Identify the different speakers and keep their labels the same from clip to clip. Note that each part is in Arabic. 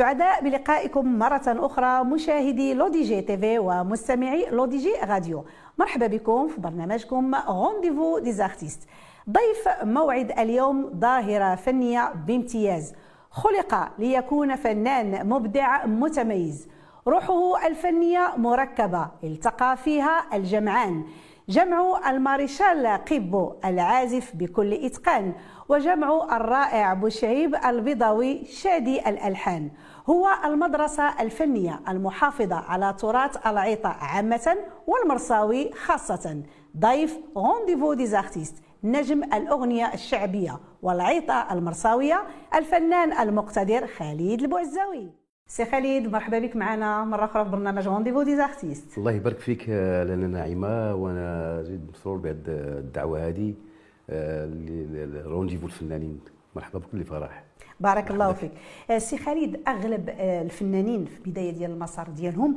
Speaker 1: سعداء بلقائكم مرة أخرى مشاهدي لودي جي تيفي ومستمعي لودي جي راديو. مرحبا بكم في برنامجكم Rendez-vous des artistes ضيف موعد اليوم ظاهرة فنية بامتياز. خلق ليكون فنان مبدع متميز. روحه الفنية مركبة التقى فيها الجمعان. جمع الماريشال قيبو العازف بكل إتقان. وجمع الرائع بوشعيب البيضاوي شادي الألحان. هو المدرسة الفنية المحافظة على تراث العيطة عامة والمرصاوي خاصة. ضيف Rendez-vous des artistes نجم الأغنية الشعبية والعيطة المرصاوية الفنان المقتدر خالد البوعزاوي سي خالد مرحبا بك معنا. مرة أخرى في برنامج Rendez-vous des artistes
Speaker 2: الله يبارك فيك آه، لانا ناعمه وأنا جد مسرور بهذه الدعوة هذه آه، rendez-vous الفنانين. مرحبا بكل فرح.
Speaker 1: بارك الله فيك. آه، سي خالد أغلب الفنانين في البدايه ديال المسار ديالهم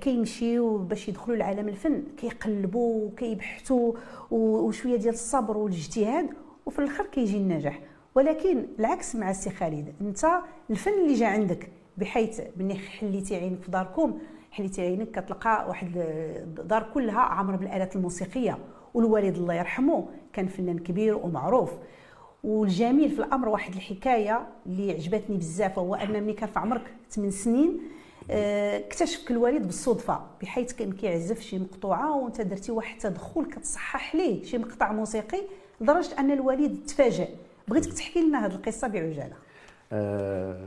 Speaker 1: كيمشيو باش يدخلوا لعالم الفن كيقلبوا وكيبحثوا وشوية ديال الصبر والاجتهاد وفي الآخر كيجي النجاح. ولكن العكس مع السي خالد أنت الفن اللي جا عندك بحيث ملي حليتي عينك في داركم حليتي عينك كتلقى واحد الدار كلها عامرة بالآلات الموسيقية والوالد الله يرحمه كان فنان كبير ومعروف. والجميل في الأمر واحد الحكاية اللي عجبتني بزاف هو أن ملي كان في عمرك 8 سنين آه، اكتشفك الوالد بالصدفة بحيث كان كيعزف شي مقطوعة وانت درتي واحد التدخل كتصحح ليه شي مقطع موسيقي لدرجة أن الوالد تفاجئ. بغيتك تحكي لنا هذه القصة بعجالة.
Speaker 2: أه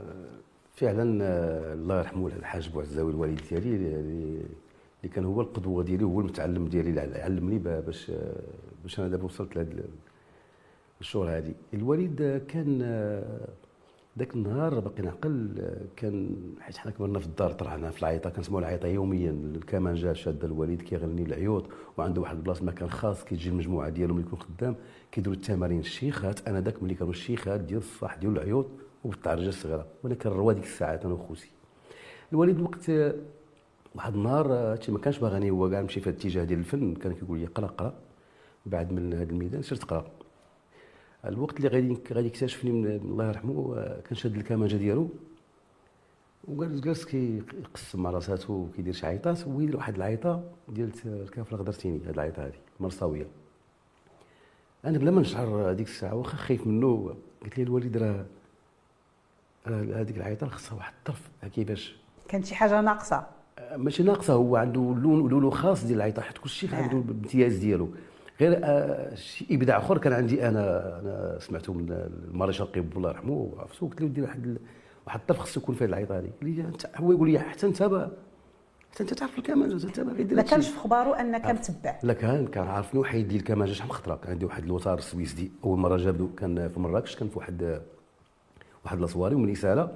Speaker 2: فعلا آه، الله يرحمه الحاج بوعزاوي الوالد ديالي اللي كان هو القدوة ديالي هو المتعلم ديالي اللي علمني باش آه، باش أنا دابا وصلت لهذا الشهر هذه. الوالد كان ذاك النهار باقي نعقل كان حيت حنا كبرنا في الدار طرحنا في العيطه كنسمعوا العيطه يوميا. الكمانجه شاده الوالد كيغني العيوط وعنده واحد البلاصة مكان خاص كيجي المجموعة ديالهم اللي يكون خدام كيديروا التمارين الشيخات. أنا ذاك ملي كانوا الشيخات ديال الصح ديال العيوط وبالتعرجه الصغيرة. وأنا كنروا ديك الساعات أنا وخوتي الوالد وقت واحد النهار ما كانش باغاني هو كاع نمشي في الاتجاه ديال الفن كان كيقول لي قرا قرا بعد من هذا الميدان سير تقرا الوقت اللي غادي غادي يكتشفني من الله يرحمه كان شاد الكمانجة ديالو وجالس جالس كيقسم مع راساتو وكيدير شي عيطات ويدير واحد العيطة ديال الكافله غدرتيني هاد العيطة هادي مرصاوية. أنا بلا ما نشعر هذيك الساعة واخا خايف منه قلت لي الوالد راه هذيك العيطة خصها واحد الطرف كيفاش
Speaker 1: كانت شي حاجة ناقصة.
Speaker 2: ماشي ناقصة هو عنده لون لون خاص ديال العيطة حيت كل شيء عنده الامتياز ديالو. غير آه شي إبداع آخر كان عندي أنا أنا سمعته من المارشال قيب الله يرحمه عرفتو قلت له دير واحد واحد الطرف خصو يكون فيه العيطة هذه. قال لي هو يقول لي حتى أنت حتى أنت تعرف الكمانجة حتى
Speaker 1: أنت ما كانش في خبارو انك متبع.
Speaker 2: لا كان كان عارفني وحيد لي الكمانجة شحال من خطره كان عندي واحد الوتار السويسدي أول مرة جابو كان في مراكش كان في واحد واحد لاصواري ومن يساله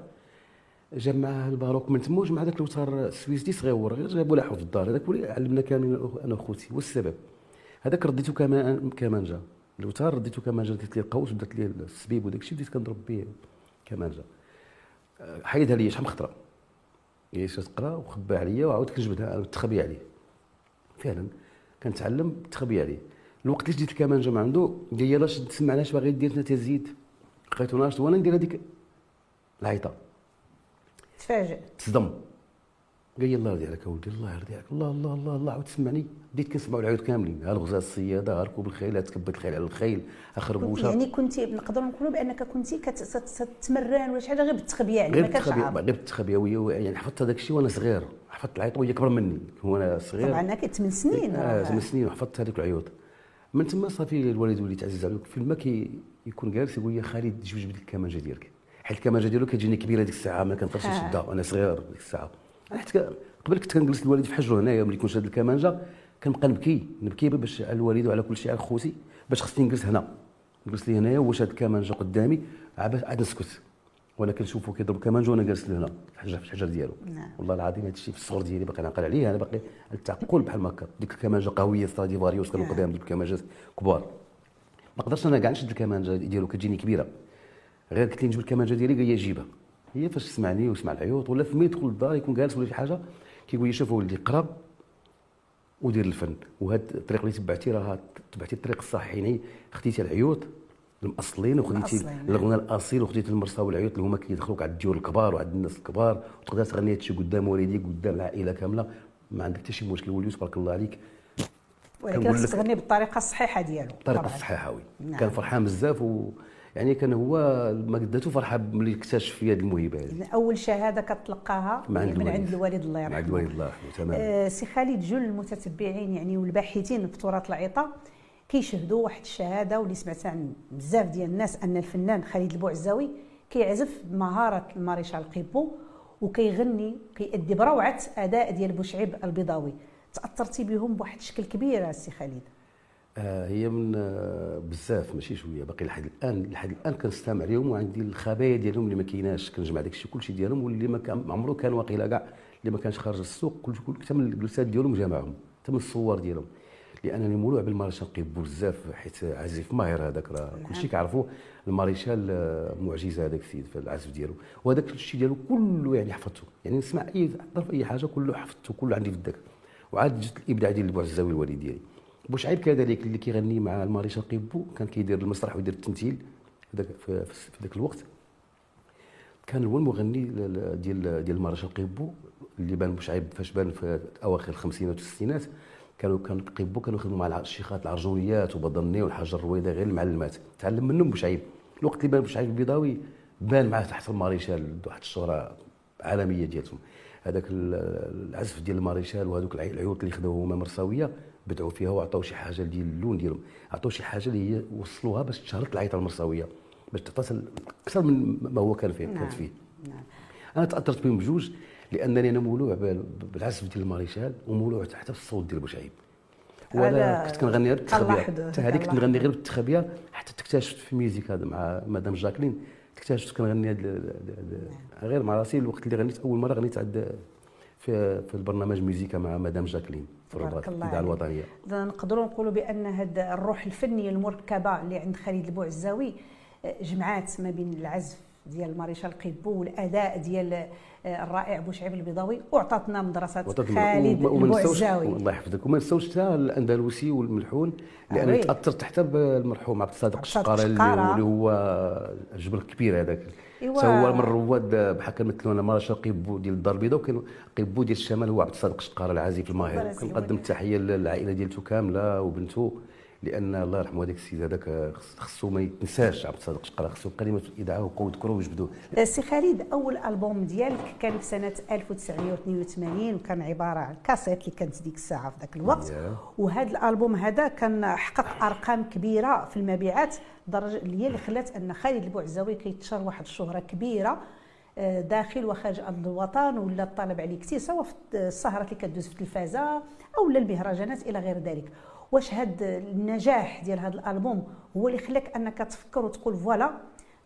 Speaker 2: جاب معاه الباروك من تما وجمع هذاك الوتار السويسدي صغيور غير جابو لاحو في الدار. هذاك علمنا كاملين أنا وخوتي والسبب هذاك رديته كمان كمانجا الوتار رديته كمانجا درت لي القوس بدات لي السبيب وداك الشيء بديت كنضرب به كمانجا حيدها لي شحال من خطرة. هي تقرا وخبى عليا وعاود كنجبدها تخبي عليه. فعلا. كنتعلم تخبي عليه. الوقت اللي جيت الكمانجا من عنده قال لي يلاه تسمعناش باغي دير انت تزيد؟ لقيتو ناشط. وأنا ندير هذيك العيطة.
Speaker 1: تفاجئ.
Speaker 2: تصدم. قال لي الله يرضي عليك اولدي الله يرضي عليك الله الله الله الله عاود تسمعني بديت كنسمعوا العيوط كاملين ها الغزال الصيادة ها ركوب الخيل ها تكبت الخيل على الخيل
Speaker 1: اخربوشه يعني كنت نقدروا نقولوا بأنك كنت كتمرن ولا شي حاجة غير بالتخبيه يعني ما كانش
Speaker 2: غير بالتخبيه يعني حفظت هذاك الشيء وأنا صغير حفظت العيط وهي كبر مني وأنا صغير.
Speaker 1: طبعا أنا كنت 8 سنين.
Speaker 2: آه 8 سنين وحفظت هذيك العيوط. من تما صافي الوالد ولي تعزز عليه في الماء يكون جالس يقول لي خالد جوج الكمانجة ديالك. حيت الكمانجة ديالو كتجيني كبيرة ديك الساعة ما كنقدرش نشدها وأنا صغير ديك الساعة. أنا حتى قبل كنت كنجلس الوالد في حجره هنايا ملي كنت شاد الكمانجة كنبقى نبكي نبكي باش على الوالد وعلى كل شيء على خوتي باش خصني نجلس هنا. نجلس لي هنايا هو شاد الكمانجة قدامي عاد نسكت. وأنا كنشوفو كيضرب كمانجة وأنا جالس هنا في الحجر في الحجر ديالو.
Speaker 1: نعم.
Speaker 2: والله العظيم هذا الشيء في الصغر ديالي باقي نعقل عليه أنا باقي نتعقل بحال هكا. ديك الكمانجة قوية ستراديفاريوس كانوا نعم. قدام ديك الكمانجات كبار. ما قدرتش أنا كاع نشد الكمانجة ديالو كتجيني كبيرة. غير قلت لي نجيب الكمانجة ديالي قال لي جيبها. هي فاش سمعني وسمع العيوط ولا فمي يدخل للدار يكون جالس ولا شي حاجة كيقول لي شوف ولدي قرا ودير الفن وهاد الطريق اللي تبعتي راه تبعتي الطريق الصحيح يعني خديتي العيوط المأصلين وخديتي. الغنى الأصيل وخديتي المرساوي والعيوط اللي هما كيدخلوك على الديور الكبار وعند الناس الكبار وتقدر تغني هادشي قدام والديك قدام العائلة كاملة ما عندك حتى شي مشكل وليد تبارك الله عليك
Speaker 1: ولكن تغني بالطريقة الصحيحة ديالو الطريقة.
Speaker 2: الصحيحة oui
Speaker 1: نعم.
Speaker 2: كان فرحان بزاف و يعني كان هو ما قداتو فرحة ملي اكتشف في هذه. الموهبه هذه
Speaker 1: اول شهاده كتلقاها
Speaker 2: عند
Speaker 1: من
Speaker 2: الوالد.
Speaker 1: عند الوالد. الله
Speaker 2: مع
Speaker 1: يرحمه.
Speaker 2: الوالد الله يرحمه تماما
Speaker 1: آه، سي خالد جل المتتبعين يعني والباحثين في تراث العيطة كيشهدوا واحد الشهادة واللي سمعتها عن بزاف ديال الناس أن الفنان خالد البوعزاوي كيعزف بمهاره الماريشال القيبو وكيغني كيأدي بروعة أداء ديال بوشعيب البيضاوي. تأثرتي بهم بواحد الشكل كبير السي خالد.
Speaker 2: هي من آه بزاف ماشي شوية باقي لحد الآن لحد الآن كنستمع لهم وعندي الخبايا ديالهم اللي ما كايناش كنجمع داك الشيء كلشي ديالهم واللي ما عمره كان واقيلا كاع اللي ما كانش خارج السوق كل كل حتى من الجلسات ديالهم جمعهم حتى من الصور ديالهم. لأنني مولوع بالمارشال قيبو بزاف حيت عازف ماهر هذاك راه كلشي كيعرفوا الماريشال آه، معجزة هذاك السيد في العزف ديالو. وهذاك الشيء ديالو كله يعني حفظته يعني نسمع أي ظرف أي حاجة كله حفظته كله عندي في الذاكره وعاد جت الإبداع ديال البوعزاوي الوالد ديالي. بوشعيب كذلك اللي كيغني مع الماريشال قيبو كان كيدير المسرح ويدير التمثيل في ذاك الوقت. كان هو المغني ديال ديال المارشال قيبو اللي بان بوشعيب فاش بان في أواخر الخمسينات والستينات. كانوا كان قيبو كانوا يخدموا مع الشيخات العرجونيات وبضني والحاج الرويضه غير المعلمات. تعلم منهم بوشعيب الوقت اللي بان بوشعيب البيضاوي بان معاه تحت الماريشال واحد الشهرة عالمية ديالتهم. هذاك ال- العزف ديال الماريشال وهذوك العي- العيوط اللي خداو هما مرساويه بدعوا فيها وعطاو شي حاجة ديال اللون ديالهم عطاو شي حاجة اللي هي وصلوها باش تشهرت العيطه المرساويه باش تعطى أكثر من ما هو كان فيه
Speaker 1: نعم.
Speaker 2: كانت فيه
Speaker 1: نعم.
Speaker 2: أنا تأثرت بهم بجوج لأنني أنا مولوع بال- بالعزف ديال الماريشال ومولوع حتى بالصوت ديال بوشعيب وأنا كنت كنغني غير
Speaker 1: بالتخبية
Speaker 2: حتى هذيك كنت. نغني غير بالتخبية حتى اكتشفت في music هذا مع مدام جاكلين اكتشفت كنغني ال- غير مع راسي الوقت اللي غنيت أول مرة غنيت عند في في البرنامج موزيكا مع مدام جاكلين
Speaker 1: عليك.
Speaker 2: الوطنية
Speaker 1: إذا نقدروا نقولوا بأن هذا الروح الفنية المركبة اللي عند خالد البوعزاوي آه، جمعات ما بين العزف ديال الماريشال قيبو والأداء ديال آه، الرائع بوشعيب البيضاوي واعطتنا مدرسه خالد البوعزاوي
Speaker 2: الله يحفظك وما نساوش حتى الأندلسي والملحون
Speaker 1: آه oui.
Speaker 2: تأثرت حتى بالمرحوم عبد الصادق الشقاره اللي
Speaker 1: الشقارة.
Speaker 2: هو- اللي هو الجبل الكبير هذاك
Speaker 1: إيوا.
Speaker 2: هو من الرواد بحال كنمثلوا أنا مارشال قيبو ديال الدار البيضاء وكان قيبو ديال الشمال هو عبد الصادق الشقاره العازف الماهر. كنقدم التحية للعائلة ديالته كاملة وبنته لأن الله يرحمه هذاك السيد هذاك خص- خصو ما يتنساش عبد الصادق الشقاره خصو كلمه الاذاعه وقوة ذكره ويجبدوه
Speaker 1: سي خالد أول ألبوم ديالك كان في سنة 1982 وكان عبارة عن كاسيت اللي كانت ديك الساعة في ذاك الوقت. وهذا الألبوم هذا كان حقق أرقام كبيرة في المبيعات درجة اللي هي اللي خلات أن خالد البوعزاوي كيتشهر واحد الشهرة كبيرة آه، داخل وخارج أرض الوطن ولا الطلب عليه كثير سواء في السهرات اللي كدوز في التلفازة أو لا المهرجانات إلى غير ذلك. واش هذا النجاح ديال هذا الألبوم هو اللي خلاك أنك تفكر وتقول فوالا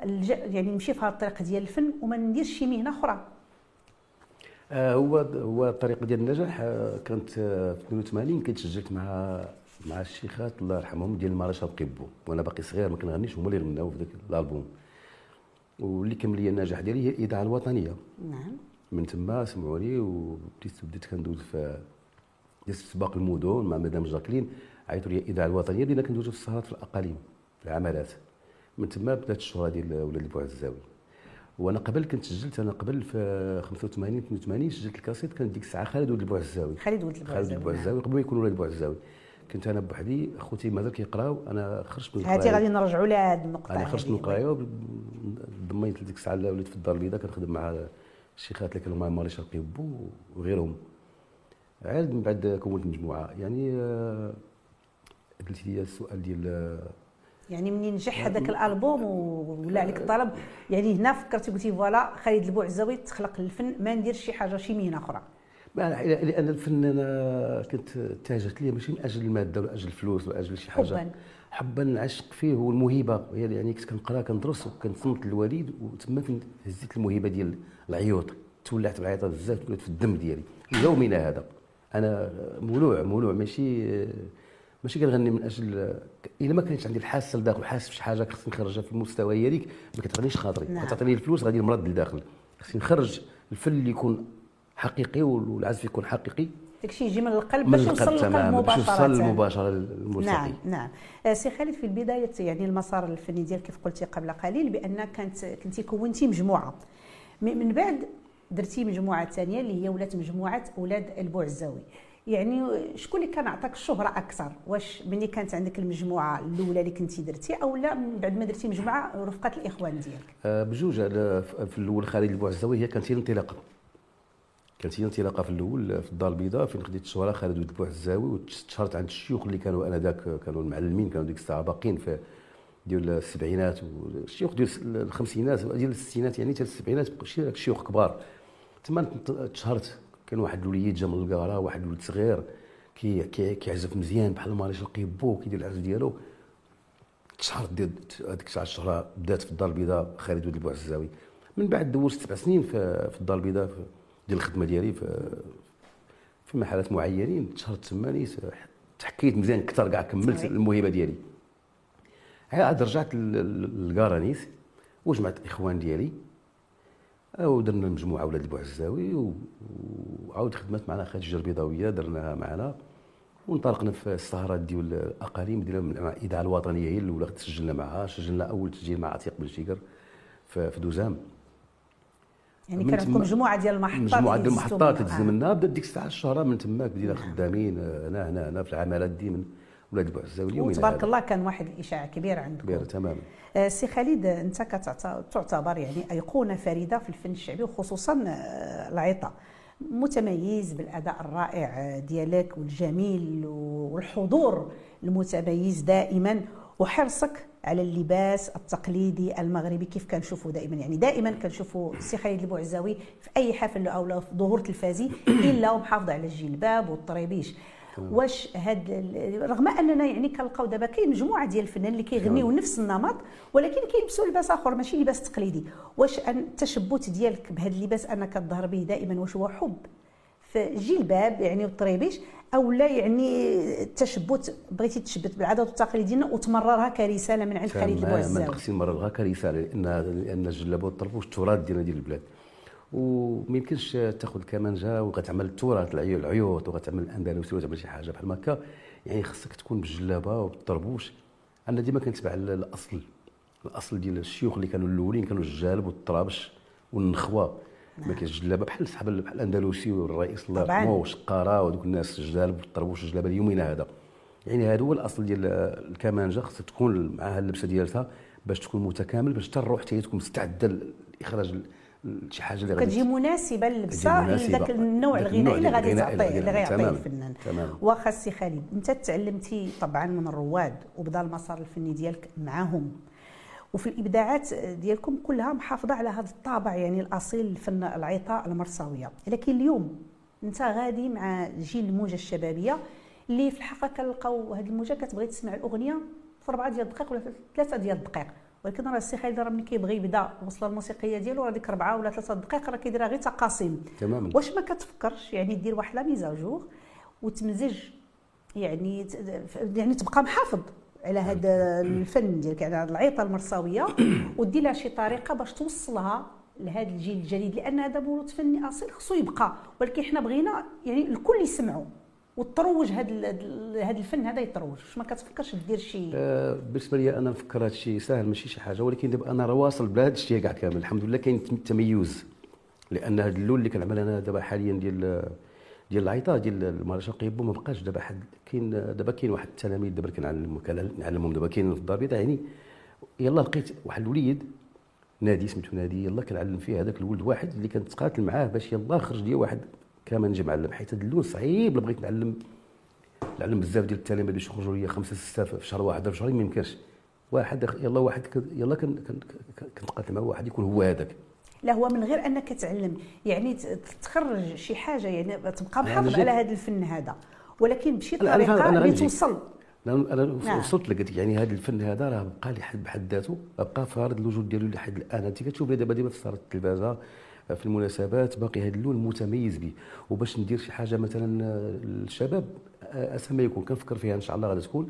Speaker 1: الج- يعني نمشي في هذا الطريق ديال الفن وما نديرش شي مهنة أخرى.
Speaker 2: آه، هو هو الطريقة ديال النجاح آه، كانت آه، في 82 كنت سجلت مع مع الشيخات الله يرحمهم ديال المارشال قيبو وأنا باقي صغير ما كنغنيش هما اللي غناو في ذاك الألبوم. واللي كمل لي النجاح ديالي هي الإذاعة الوطنية.
Speaker 1: نعم.
Speaker 2: من تما سمعوني وبديت بديت كندوز في سباق المدن مع مدام جاكلين. عيطوا لي الاذاعه الوطنيه بدينا كندوزو في السهرات في الأقاليم في العمالات من تما بدات الشهرة ديال ولاد البوعزاوي وأنا قبل كنت سجلت أنا قبل في 85 82 سجلت الكاسيت كانت ديك الساعة خالد ولد البوعزاوي
Speaker 1: خالد ولد
Speaker 2: خالد
Speaker 1: البوعزاوي
Speaker 2: البوعزاوي قبل ما يكون ولد البوعزاوي كنت أنا بوحدي أخوتي مازال كيقراو أنا خرجت من
Speaker 1: هاتي
Speaker 2: القراية.
Speaker 1: غادي نرجعوا لهذه النقطة
Speaker 2: أنا خرجت
Speaker 1: هذه.
Speaker 2: من القرايه ضميت لديك الساعة وليت في الدار البيضاء كنخدم مع الشيخات اللي كانوا مع ماريشال قيبو وغيرهم. عاد من بعد كونت مجموعة. يعني آه، قلتي لي السؤال ديال
Speaker 1: يعني منين نجح هذاك الألبوم ولا عليك الطلب؟ يعني هنا فكرتي قلتي فوالا خالد البوعزاوي تخلق للفن ما نديرش شي حاجة شي مهنة
Speaker 2: أخرى. لأن الفن أنا كنت اتجهت ليه ماشي من أجل المادة ولا أجل الفلوس ولا أجل شي حاجة.
Speaker 1: حباً.
Speaker 2: حبا نعشق فيه هو الموهبة. هي يعني كنت كنقرا كندرس وكنصنت الوالد وتما هزيت الموهبة ديال العيوط. تولعت بالعياط بزاف ولات في الدم ديالي. يومنا هذا. أنا مولوع مولوع ماشي ماشي كنغني من أجل إلا ما كانتش عندي الحاسة لداخل حاسس بشي حاجة خصني نخرجها في المستوى هذيك ما كتغنيش خاطري.
Speaker 1: نعم.
Speaker 2: كتعطيني الفلوس غادي نمرض لداخل خصني نخرج الفن اللي يكون حقيقي والعزف يكون حقيقي.
Speaker 1: داكشي يجي من القلب باش يوصل للقلب
Speaker 2: تماما باش يوصل
Speaker 1: مباشرة.
Speaker 2: مباشرة للملتقي.
Speaker 1: نعم نعم. آه، سي خالد في البداية يعني المسار الفني ديالك كيف قلتي قبل قليل بأن كانت كنتي كونتي مجموعة. من بعد درتي مجموعة ثانية اللي هي ولات مجموعة أولاد البوعزاوي يعني شكون اللي كان عطاك الشهرة أكثر؟ واش ملي كانت عندك المجموعة الأولى اللي كنتي درتي أو لا من بعد ما درتي مجموعة رفقة الإخوان ديالك؟
Speaker 2: آه، بجوج في الأول خالد البوعزاوي هي كانت هي الانطلاقة. كانت هي الانطلاقة في الأول في الدار البيضاء فين خديت الشهرة خالد ولد البوعزاوي وتشهرت عند الشيوخ اللي كانوا انذاك كانوا المعلمين كانوا ديك الساعة باقيين في ديال السبعينات والشيوخ ديال الخمسينات ديال الستينات يعني حتى السبعينات شي الشيوخ كبار. تما تشهرت. كان واحد الوليد جا من القاره واحد الولد صغير كي كي- كيعزف مزيان بحال مارشال قيبو كيدير العزف ديالو. تشهرت ديال هذيك الساعة الشهرة بدات في الدار البيضاء خالد ولد البوعزاوي من بعد دوزت سبع سنين في, في الدار البيضاء ديال الخدمة ديالي في في محلات معينين. تشهرت تماني تحكيت مزيان أكثر كاع كملت. الموهبة ديالي. عاد رجعت للكارانيس وجمعت الاخوان ديالي. ودرنا مجموعه ولاد البوعزاوي وعاود خدمت معنا خديجه البيضاوية درناها معنا وانطلقنا في السهرات ديال الأقاليم ديالنا مع الإذاعة الوطنية هي الأولى تسجلنا معها سجلنا أول تسجيل مع عتيق بن شيكر في دوزام
Speaker 1: يعني كان عندكم مجموعة ديال المحطات مجموعة
Speaker 2: ديال المحطات
Speaker 1: منها
Speaker 2: بدات ديك الساعة الشهره من تماك بدينا. خدامين آه، هنا هنا هنا في العمالات دي من ولاد اليوم
Speaker 1: وتبارك الله كان واحد الإشاعة كبير عندكم.
Speaker 2: كبير تماما.
Speaker 1: آه، سي خالد أنت تعتبر يعني أيقونة فريدة في الفن الشعبي وخصوصا آه، العيطه متميز بالأداء الرائع ديالك والجميل والحضور المتميز دائما. وحرصك على اللباس التقليدي المغربي كيف كنشوفوا دائما. يعني دائما كنشوفوا السي خالد البوعزاوي في أي حفل أو في ظهور تلفازي إلا ومحافظ على الجلباب والطريبيش. واش هاد رغم أننا يعني كنلقاو دابا كاين مجموعة ديال الفنانين اللي كيغنيو نفس النمط ولكن كيلبسوا لباس آخر ماشي لباس تقليدي. واش التشبت ديالك بهذا اللباس أنك تظهر به دائما واش هو حب في جلباب يعني والطريبيش أو لا يعني التشبت بغيتي تشبت بالعادات والتقاليد ديالنا وتمررها كرسالة من عند خالد
Speaker 2: تماما.
Speaker 1: البوعزاوي
Speaker 2: خصني نمررها كرسالة لأن لأن الجلابه والطربوش التراث ديالنا ديال البلاد. وما يمكنش تاخذ الكمانجة وغتعمل التراث العيو- العيوط وغتعمل الاندلسي وتعمل شي حاجة بحال هكا. يعني خصك تكون بالجلابة وبالطربوش. أنا ديما كنتبع ال- الأصل الأصل ديال الشيوخ اللي كانوا الأولين كانوا الجالب والطرابش والنخوة. ما كاينش الجلابه بحال صحاب بحال الأندلسي والرئيس الله
Speaker 1: طبعاً.
Speaker 2: يرحمه والشقارة وذوك الناس الجالب والطربوش الجلابة اليومين هذا. يعني هذا هو الأصل ديال الكمانجة. خصها تكون معها اللبسة ديالها باش تكون متكامل باش حتى الروح تكون مستعدة لإخراج شي حاجة اللي
Speaker 1: كتجي مناسبة للبسه
Speaker 2: كتجي مناسبة.
Speaker 1: لذاك النوع الغنائي اللي غادي تعطيه اللي. غيعطيه. الفنان. واخا سي خالد انت تعلمتي طبعا من الرواد وبدا المسار الفني ديالك معاهم وفي الإبداعات ديالكم كلها محافظة على هذا الطابع يعني الأصيل الفن العيطة المرساوية لكن اليوم انت غادي مع جيل الموجة الشبابية اللي في الحقيقة كنلقاو هذه الموجة كتبغي تسمع الأغنية في اربعه ديال الدقائق ولا ثلاثة ديال الدقائق ولكن راه السي خالد راه ملي كيبغي يبدا الوصله الموسيقية ديالو راه ديك اربعه ولا ثلاثة دقائق راه كيديرها غير تقاسيم.
Speaker 2: تماما.
Speaker 1: واش ما كتفكرش يعني دير واحد la mise à jour وتمزج يعني يعني تبقى محافظ على هذا الفن ديالك على هاد العيطه المرساوية ودير لها شي طريقة باش توصلها لهذا الجيل الجديد لأن هذا موروث فني أصيل خصو يبقى. ولكن حنا بغينا يعني الكل يسمعوا وتروج هذا هذا الفن هذا يتروج. ما كتفكرش دير شي؟
Speaker 2: آه، بالنسبة لي أنا نفكر هذا الشيء ساهل ماشي شي حاجة ولكن دابا أنا راه واصل بهذا الشيء كاع كامل. الحمد لله كاين تم- تميز لأن هذا اللون اللي كنعمل أنا دابا حاليا ديال ديال العيطه ديال المهرجان قيبو ما بقاش دابا حد كاين دابا كاين واحد التلاميذ دابا كنعلم كنعلمهم دابا. كاين في البيضاء يعني يلا لقيت واحد الوليد نادي سميتو نادي يلا كنعلم فيه هذاك الولد واحد اللي كنتقاتل معاه باش يلا خرج لي واحد كمان نجي معلم حيت هذا اللون صعيب بغيت نعلم نعلم بزاف ديال التلاميذ باش يخرجوا لي خمسة ستة في شهر واحد في شهرين ما يمكنش. واحد يلا واحد يلا كن- كن- كن- كنتقاتل مع واحد يكون هو هذاك.
Speaker 1: لا هو من غير أنك تعلم يعني تخرج شي حاجة يعني تبقى محافظ على هذا الفن هذا. ولكن بشي
Speaker 2: طريقة أنا
Speaker 1: اللي. توصل.
Speaker 2: أنا أنا
Speaker 1: نعم.
Speaker 2: وصلت لك يعني هذا الفن هذا راه بقى لي حد بحد ذاته بقى فارض الوجود ديالو لحد الآن. أنت كتشوف دابا دابا في التلفازة في المناسبات باقي هذا اللون متميز به وباش ندير شي حاجة مثلا للشباب اسمى يكون كنفكر فيها إن شاء الله غادي تكون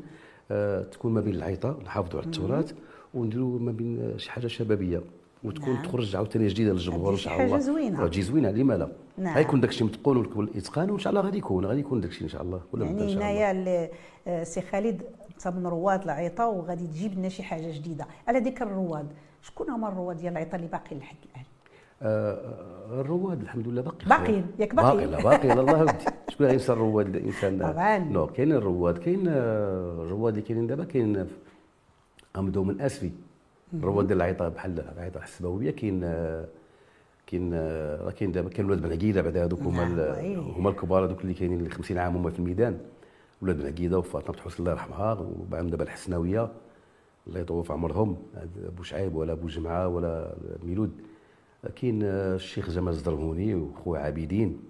Speaker 2: آه، تكون ما بين العيطة نحافظوا على التراث ونديروا ما بين شي حاجة شبابية. وتكون
Speaker 1: نعم.
Speaker 2: تخرج عاوتاني جديدة للجمهور
Speaker 1: إن
Speaker 2: شاء الله.
Speaker 1: زوينة.
Speaker 2: راه تجي زوينة لما لا.
Speaker 1: نعم.
Speaker 2: غيكون داكشي متقون والإتقان وإن شاء الله غادي يكون غادي يكون داكشي إن شاء الله. ولا
Speaker 1: يعني
Speaker 2: شاء الله.
Speaker 1: هنايا آه، سي خالد انت من رواد العيطة وغادي تجيب لنا شي حاجة جديدة. على ذكر الرواد شكون هما الرواد ديال العيطة اللي باقيين لحد الآن؟
Speaker 2: آه، آه، الرواد الحمد لله باقي
Speaker 1: باقيين، ياك
Speaker 2: باقي.
Speaker 1: باقيين.
Speaker 2: لا باقي لا الله ودي شكون غير انسان رواد انسان
Speaker 1: طبعاً.
Speaker 2: non كاين الرواد كاين آه، الرواد اللي كاينين دابا كاين في- غنبداو من أسفي. الرواد ديال العيطه بحال العيطه الحصباويه كاين آه، كاين آه، راه كاين دابا كاين ولاد بن عقيدة بعد هذوك هما
Speaker 1: نعم،.
Speaker 2: هما الكبار هذوك اللي كاينين اللي 50 عام هما في الميدان. ولاد بن عقيدة وفاطمة حسن الله يرحمها وبعدهم دابا الحصباوية الله يطول في عمرهم أبو شعيب ولا أبو جمعة ولا ميلود. كاين آه، الشيخ جمال الزرموني وخويا عابدين.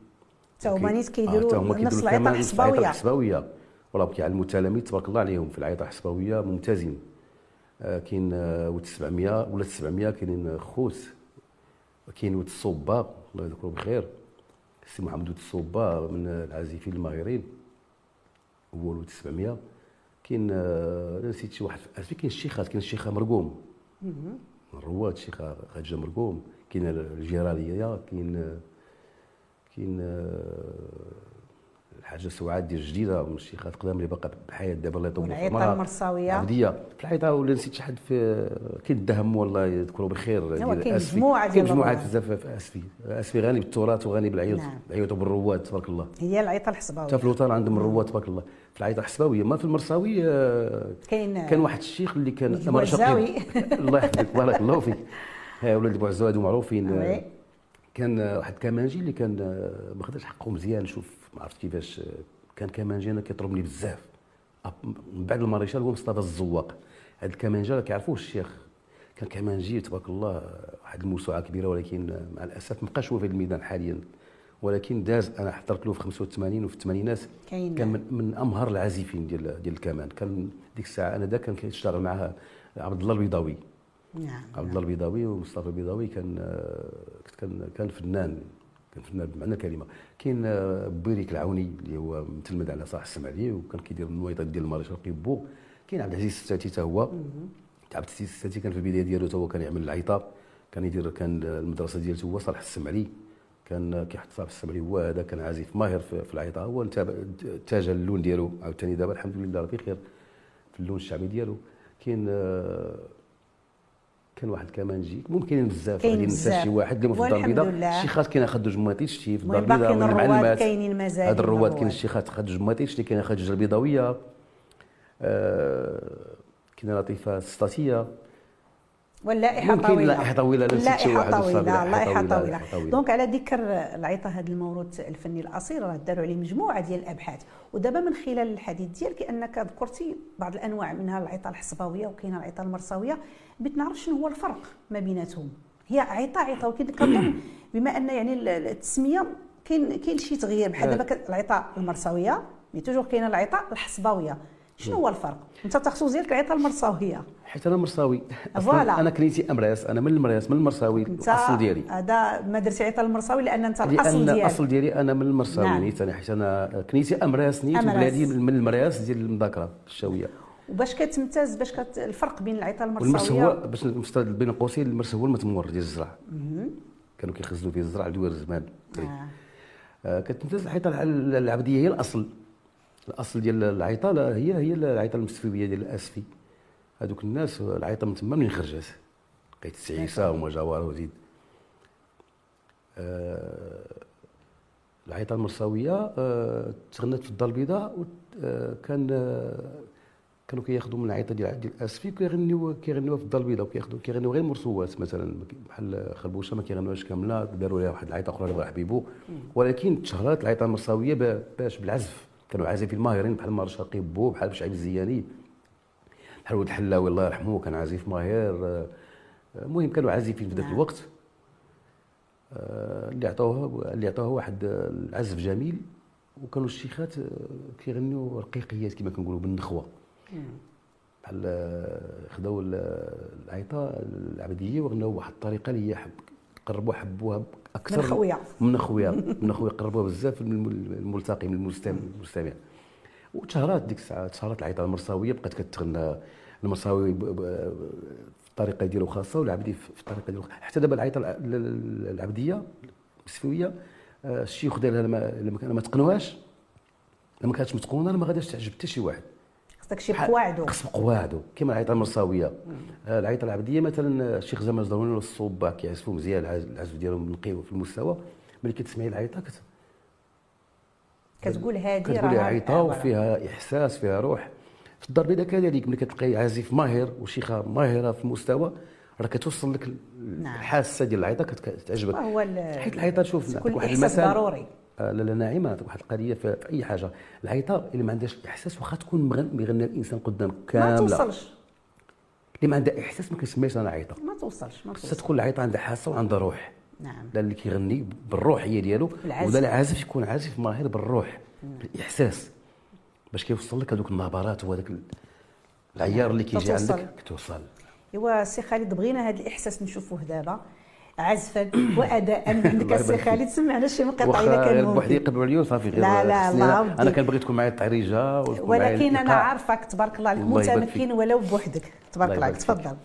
Speaker 1: تا هما نيت
Speaker 2: آه،
Speaker 1: كيديروا
Speaker 2: هما
Speaker 1: نفس العيطه الحسباويه
Speaker 2: الحسباويه وراه كيعلموا التلاميذ تبارك الله عليهم في العيطه الحصباويه ممتازين. آه، كاين آه، ولد 700 ولا 700 كاينين خوت. كاين ولد الصوبا الله يذكره بخير. السي محمد ولد الصوبا من العازفين الماهرين هو ولد 700 كاين آه، أنا نسيت شي واحد. كاين الشيخات كاين الشيخه مرقوم. الرواد الشيخه خديجة مرقوم. كاين الجيرانية كاين كاين آه، الحاجة سعاد ديال جديدة من الشيخات القدام اللي باقا بحياه دابا الله يطول في عمرها.
Speaker 1: المرصاوية.
Speaker 2: عبدية في العيطه ولا نسيت شي حد في كاين الدهم والله يذكروا بخير ديال
Speaker 1: كاين
Speaker 2: أسفي.
Speaker 1: مجموعة
Speaker 2: كاين مجموعات. بزاف في أسفي أسفي غني بالتراث وغني بالعيوط
Speaker 1: نعم.
Speaker 2: العيوط وبالرواد تبارك الله
Speaker 1: هي العيطة
Speaker 2: حتى
Speaker 1: الحسباويه
Speaker 2: في الوطن عندهم الرواد تبارك الله في العيطة الحسباويه ما في المرصاوي آه،
Speaker 1: كاين
Speaker 2: كان واحد الشيخ اللي كان. الله يحفظك بارك الله فيك ولاد بوعزاوي هادو معروفين. آه، كان واحد كمانجي اللي كان آه، ما خداش حقه مزيان. شوف ما عرفت كيفاش آه، كان كمانجي أنا كيطربني بزاف. من بعد الماريشال هو مصطفى الزواق. هاد الكمانجه راه كيعرفوه الشيخ. كان كمانجي تبارك الله واحد الموسوعه كبيرة ولكن مع الأسف ما بقاش هو في هذا الميدان حاليا. ولكن داز أنا حضرت له في 85 وفي الثمانينات كان من, من أمهر العازفين ديال ديال الكمان. كان ديك الساعة أنا دا كان كيشتغل معاه عبد الله البيضاوي
Speaker 1: نعم
Speaker 2: عبد الله البيضاوي ومصطفى البيضاوي كان كان كان فنان كان فنان بمعنى الكلمة كاين آه، بويريك العوني اللي هو متلمذ على صالح السمعلي وكان كيدير النويطات ديال المارشال قيبو كاين عبد العزيز الساتي حتى هو. عبد العزيز الساتي كان في البداية ديالو حتى هو كان يعمل العيطة كان يدير كان المدرسة ديالته هو صالح السمعلي كان كيحط صالح السمعلي هو هذا كان عازف ماهر في, العيطة. هو اتجه اللون ديالو عاوتاني دابا الحمد لله راه بخير في اللون الشعبي ديالو. كاين آه، كان واحد كمانجي ممكن بزاف غادي ننسى. شي واحد اللي في الدار البيضاء. الشيخات كاين خدوج مطيشة شي في الدار البيضاء
Speaker 1: الرواد
Speaker 2: والمعلمات
Speaker 1: كاينين مازال
Speaker 2: هاد الرواد. كاين الشيخات خدوج مطيشة اللي كاين خدوج البيضاوية آه، كاين لطيفة السطاتيه
Speaker 1: واللائحة
Speaker 2: ممكن
Speaker 1: طويلة.
Speaker 2: لائحة طويلة، لا نسيت شي
Speaker 1: لائحة
Speaker 2: واحد طويلة لائحة طويلة. طويلة.
Speaker 1: donc على ذكر العيطه هذا الموروث الفني الأصيل راه داروا عليه مجموعة ديال الأبحاث. ودابا من خلال الحديث ديالك أنك ذكرتي بعض الأنواع منها العيطه الحصباوية وكاينة العيطه المرصاوية. بغيت نعرف شنو هو الفرق ما بيناتهم. هي عيطه عيطه ولكن كنظن بما أن يعني ال- التسمية كاين كاين شي تغيير. بحال
Speaker 2: آه.
Speaker 1: دابا العيطه المرصاوية mais toujours كاينة العيطه الحصباوية. شنو هو الفرق؟ انت التخصص ديالك العيطه المرصاويه
Speaker 2: حيت أنا مرصاوي voilà. أنا كنيتي امراس أنا من المراس من المرصاوي الأصل ديالي.
Speaker 1: هذا ما درتي عيطه المرصاوي لأن أنت
Speaker 2: الأصل
Speaker 1: ديالك.
Speaker 2: الأصل ديالي أنا من المرصاوي
Speaker 1: نعم.
Speaker 2: نيت أنا حيت أنا كنيتي امراس نيت. وبلادي من المراس ديال المذاكرة الشاويه
Speaker 1: وباش كتمتاز باش كت... الفرق بين العيطه
Speaker 2: والمرس
Speaker 1: المرصاويه
Speaker 2: هو باش نستاد بين قوسين المرس هو المتمور ديال الزرع. كانوا كيخزنوا فيه الزرع دوير زمان.
Speaker 1: آه.
Speaker 2: آه، كتمتاز العيطه الع- العبدية هي الأصل. الأصل ديال العيطة هي هي العيطة المستفويه ديال الأسفي. هذوك الناس العيطة من تما منين خرجت لقيت السعيسة وما جواره وزيد آه، العيطة المرصاويه آه، تغنت في الدار البيضاء وت- آه، كان آه، كانوا كياخذوا من العيطة ديال ديال الأسفي كيغنيو كيغنيوها في الدار البيضاء وكياخذوا كيغنيو غير مرسوات مثلا بحال خربوشة ما كيغنيوهاش كاملة داروا لها واحد العيطة أخرى اللي حبيبو. ولكن تشهرت العيطة المرصاويه ب- باش بالعزف. كانوا عازفين ماهرين بحال مارشال قيبو بحال بشعيب الزياني. بحال ولد الحلاوي الله يرحمه كان عازف ماهر. آه، المهم كانوا عازفين في ذاك
Speaker 1: نعم.
Speaker 2: الوقت. آه، اللي عطوها اللي عطوها واحد العزف جميل وكانوا الشيخات آه، كيغنيو رقيقيات كما كنقولوا بالنخوة. بحال آه، خداو ال- العيطة العبدية وغناو بواحد الطريقة اللي هي قربوا حبوها أكثر
Speaker 1: من خويا.
Speaker 2: من خويا من خويا قربوها بزاف الملتقي من المستمع المستمع. وتشهرات ديك الساعة تشهرات العيطه المرساوية بقات كتغنى. المرساوي في الطريقة ديالو خاصة والعبدي في الطريقة ديالو. حتى دابا العيطه الع- ال- ال- العبديه السفوية آه، الشيوخ ديالها لما ما تقنوهاش لما كانتش متقونة ما غاديش تعجب حتى شي واحد.
Speaker 1: خصك شي قواعدو
Speaker 2: خص قواعدو كما العيطه المرساوية. العيطة العبدية مثلا الشيخ زمان الزهروني ولا كيعزفوا مزيان العز- العزف ديالهم نقي في المستوى. ملي كتسمعي العيطة كت...
Speaker 1: كتقول هادي
Speaker 2: كتقولي
Speaker 1: راه عيطة
Speaker 2: وفيها إحساس فيها روح. في الدار البيضاء كذلك ملي كتلقاي عازف ماهر وشيخة ماهرة في المستوى راه كتوصل لك
Speaker 1: نعم.
Speaker 2: الحاسة ديال العيطة كت- كتعجبك. حيت العيطة شوف واحد المثل
Speaker 1: ضروري.
Speaker 2: آه، لا لا ناعمة واحد القضية في, أي حاجة. العيطة اللي ما عندهاش إحساس واخا تكون مغن- مغنى الإنسان قدامك
Speaker 1: ما
Speaker 2: كاملة.
Speaker 1: توصلش.
Speaker 2: اللي ما عندها إحساس ما كنسميش أنا عيطة.
Speaker 1: ما توصلش ما
Speaker 2: خصها
Speaker 1: توصلش.
Speaker 2: تكون العيطة عندها حاسة وعندها روح.
Speaker 1: نعم.
Speaker 2: لا اللي كيغني بالروحيه ديالو. ولا العازف يكون عازف ماهر بالروح. بالاحساس باش كيوصل لك هذوك النبرات وهذاك ال- العيار اللي كيجي
Speaker 1: تتوصل.
Speaker 2: عندك كتوصل.
Speaker 1: ايوا سي خالد بغينا هذا الإحساس نشوفوه دابا. عزفا واداء عندك السي خالد سمعنا شي مقطع
Speaker 2: واخا
Speaker 1: كان ممكن
Speaker 2: بوحدي يقبلوا عليا صافي غير
Speaker 1: لا، لا، الله.
Speaker 2: أنا كنبغي تكون معايا التعريجه
Speaker 1: ولكن
Speaker 2: أنا.
Speaker 1: عارفك تبارك الله عليك متمكن. ولو بوحدك تبارك
Speaker 2: الله
Speaker 1: عليك. تفضل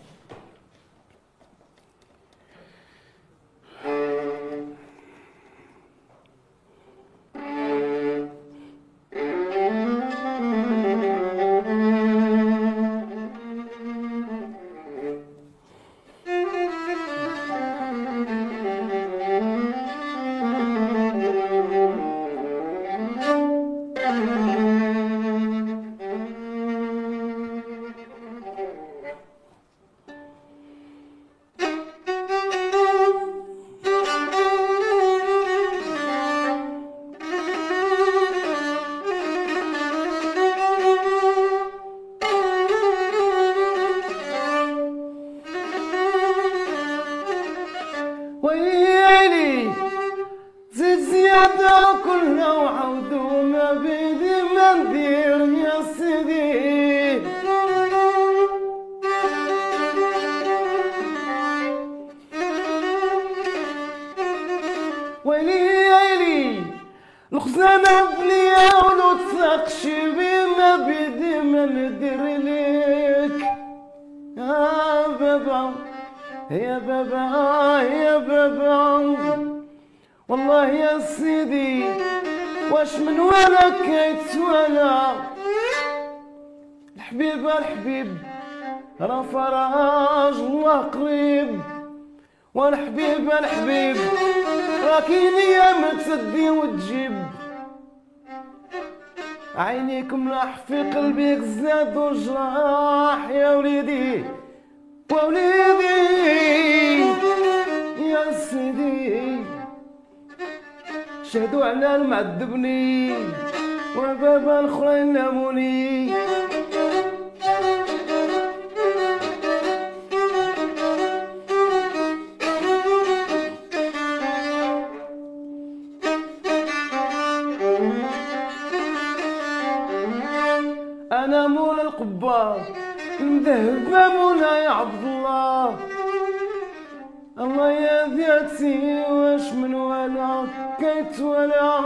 Speaker 3: وعودوا ما بيدي ما ندير يا سيدي ويلي ويلي الخزانة بليا ولو تساقش بي ما ليك يا بابا يا بابا يا بابا والله يا سيدي واش من ولا كيت ولا الحبيب الحبيب راه فراج الله قريب والحبيب الحبيب راه كاين أيام تسدي وتجيب. عينيك ملاح في قلبك زاد وجراح. يا وليدي ووليدي شهدوا على المعذبني وبابا الاخرين لاموني أنا مولا القبار مذهبة مولا يا عبد الله. الله يا ولا كيت ولا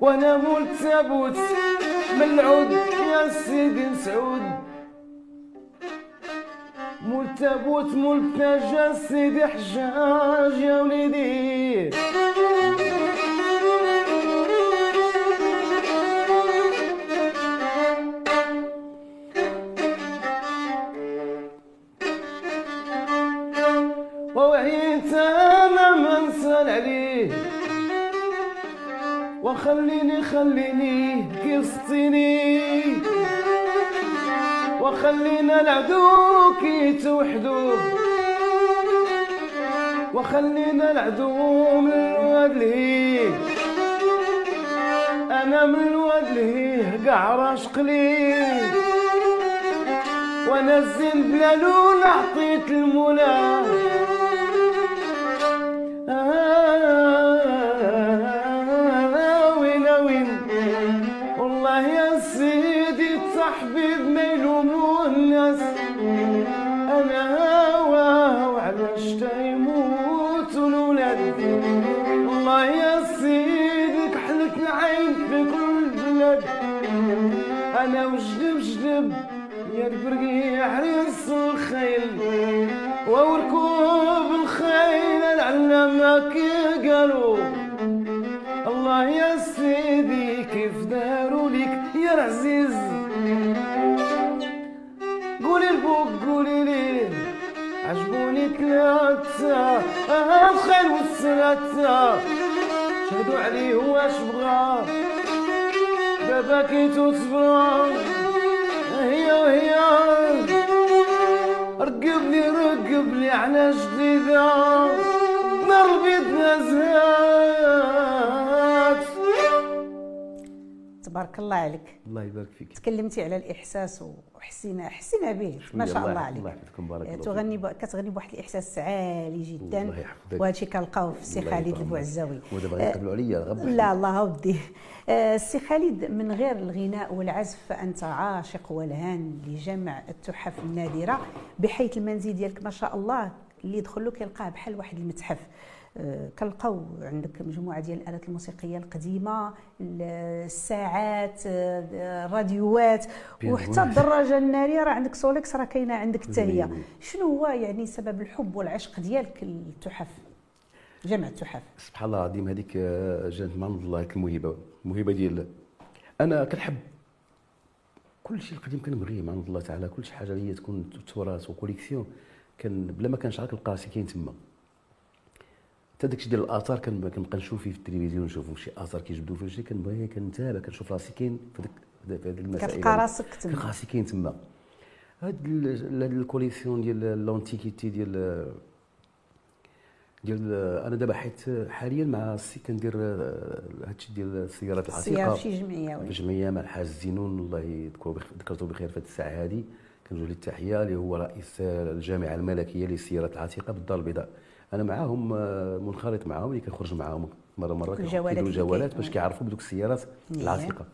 Speaker 3: وأنا مول تابوت من العود يا سيدي مسعود. تاج يا سيدي حجاج يا وليدي. ووعيت أنا وخليني خليني قصتني وخلينا العدو كيتوحدو وخلينا العدو من الواد أنا من الواد لهيه راشق ليه وأنا الزين بلا لون عطيت المولى. يا البرقيع حريص الخيل. وركوب الخيل العلامة كي قالوا الله يا سيدي كيف داروا ليك يا العزيز؟ قولي البوك قولي لي عجبوني ثلاثة آه الخير والثلاثة شهدوا عليه واش بغا كيتو صبرا هي وهي. رقب لي رقب لي على جديدة نار البيض
Speaker 1: تبارك الله عليك.
Speaker 2: الله يبارك فيك.
Speaker 1: تكلمتي على الإحساس وحسينا حسينا به ما شاء
Speaker 2: الله
Speaker 1: عليك.
Speaker 2: الله يحفظكم، بارك الله
Speaker 1: تغني ب... كتغني بواحد الإحساس عالي جدا.
Speaker 2: الله يحفظك.
Speaker 1: وهذا الشيء كنلقاوه في السي خالد. البوعزاوي
Speaker 2: ودابا غيقبلوا عليا غب
Speaker 1: لا الله ودي آه، السي خالد من غير الغناء والعزف فانت عاشق ولهان لجمع التحف النادرة بحيث المنزل ديالك ما شاء الله اللي يدخل له كيلقاه بحال واحد المتحف. كنلقاو عندك مجموعة ديال الآلات الموسيقية القديمة ال- الساعات آه، الراديوات وحتى. الدراجة النارية راه عندك Solex راه كاينة عندك حتى هي. شنو هو يعني سبب الحب والعشق ديالك للتحف جمع التحف.
Speaker 2: سبحان الله العظيم هذيك آه، جات من الله هذيك الموهبة الموهبة ديال أنا كنحب كل شيء القديم كنبغيه عند الله تعالى كل شي حاجة اللي هي تكون تراث و collection. كان بلا ما كنشعر كنلقى راسي كاين تما. حتى داكشي ديال الآثار كن- كنبقى نشوف فيه في التلفزيون نشوف شي آثار كيجبدوا فيه شي كنبغي كنتابع كنشوف راسي كاين في في هذه المسائل.
Speaker 1: كتلقى راسك تما.
Speaker 2: كنلقى راسي كاين تما. هاد ال- هاد ال collection ديال l'antiquité ديال ديال أنا دابا حيت حاليا مع السي كندير آه، هادشي ديال السيارات
Speaker 1: السيارة
Speaker 2: العتيقه
Speaker 1: شي جمعيه.
Speaker 2: في جمعية مع الحاج زينون. الله يذكره بخ- ذكرته بخير في هذه الساعة هذه كنوجه له التحية اللي هو رئيس الجامعة الملكية للسيارات العتيقة بالدار البيضاء. أنا معاهم آه، منخرط معاهم اللي كنخرج معاهم. مره
Speaker 1: مرة
Speaker 2: كيديروا جولات
Speaker 1: كاين.
Speaker 2: باش كيعرفوا بدوك السيارات. العتيقة.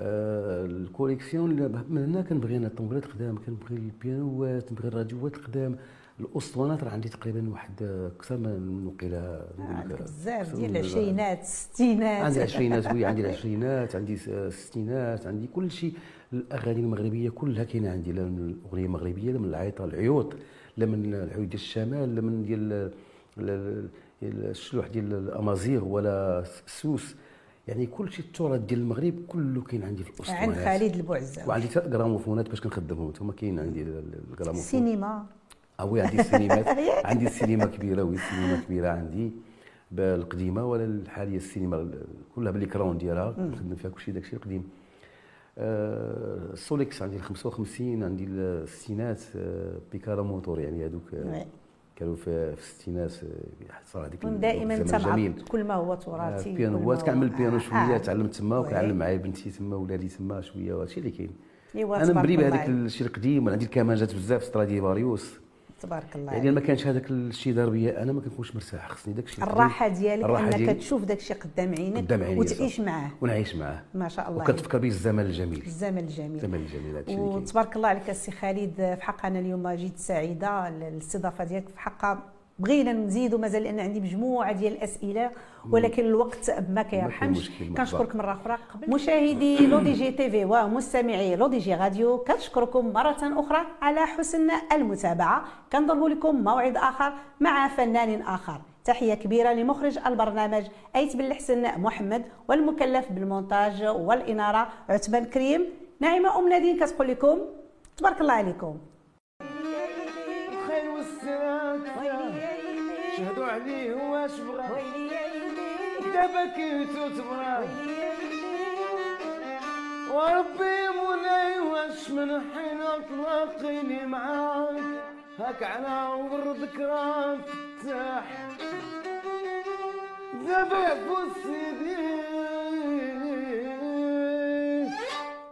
Speaker 2: آه، ال collection من هنا كنبغي أنا الطوموبيلات القدام كنبغي البيانوات كنبغي الراديوات القدام. الأسطوانات راه عندي تقريبا واحد آه، أكثر من نقول لك،
Speaker 1: عندك بزاف ديال العشرينات الستينات.
Speaker 2: عندي العشرينات وي عندي العشرينات عندي الستينات عندي كل شيء. الأغاني المغربية كلها كاينة عندي لا من الأغنية المغربية لا من العيطه العيوط. لا من العيوط ديال الشمال لا من ديال ال- ال- ال- الشلوح ديال الأمازيغ ولا السوس. يعني كل شيء التراث ديال المغرب كله كاين عندي في الأسطوانات.
Speaker 1: عند خالد البوعزاوي
Speaker 2: وعندي حتى جراموفونات باش كنخدمهم هما كاين عندي ال- ال- الجراموفون.
Speaker 1: السينما
Speaker 2: آه oui عندي السينمات عندي السينما كبيرة oui السينما كبيرة عندي. بالقديمة ولا الحالية السينما ال- كلها بال écran ديالها. نخدم فيها كلشي داكشي القديم. آه، ال Solex عندي ال 55 عندي الستينات آه، bécane à moteur يعني هذوك آه،. كانوا في الستينات صراحة هذيك
Speaker 1: دائما
Speaker 2: جميل
Speaker 1: كل ما هو تراثي
Speaker 2: كنعمل
Speaker 1: هو-
Speaker 2: البيانو
Speaker 1: آه،
Speaker 2: شوية
Speaker 1: آه.
Speaker 2: تعلمت تما. وكنعلم معايا بنتي تما ولادي تما شوية وهادشي اللي كاين أنا
Speaker 1: مبلي
Speaker 2: بهذاك. الشيء القديم عندي الكمانجات بزاف ستراديفاريوس
Speaker 1: تبارك الله
Speaker 2: يعني. ما كانش هذاك الشيء ضربيه أنا ما كنكونش مرتاح. خصني داك الشيء
Speaker 1: الراحة ديالك
Speaker 2: الراحة
Speaker 1: أنك
Speaker 2: ديالي.
Speaker 1: تشوف داك الشيء قدام عينك
Speaker 2: قدام عيني
Speaker 1: وتعيش
Speaker 2: صح.
Speaker 1: معاه.
Speaker 2: ونعيش معاه.
Speaker 1: ما شاء الله.
Speaker 2: وكتفكر به الزمن الجميل.
Speaker 1: الزمن الجميل.
Speaker 2: الزمن الجميل هذا
Speaker 1: وتبارك الله عليك السي خالد في حق أنا اليوم جيت سعيدة الاستضافة ديالك في حقها بغينا نزيدوا مازال لأن عندي مجموعة ديال الأسئلة ولكن الوقت ما كيرحمش. كنشكرك مرة أخرى. مشاهدي L'ODJ TV ومستمعي L'ODJ Radio كنشكركم مرة أخرى على حسن المتابعة. كنضرب لكم موعد آخر مع فنان آخر. تحية كبيرة لمخرج البرنامج أيت بن الحسن محمد والمكلف بالمونتاج والإنارة عثمان كريم. نعيمه أم نادين كتقول لكم تبارك الله عليكم.
Speaker 3: عليه واش بغا دابا كيتو تبغى وربي مولاي واش من حين تلاقيني معاك. هاك على عمر ذكرى فتاح. دابا يعفو سيدي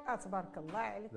Speaker 1: آه تبارك الله عليك.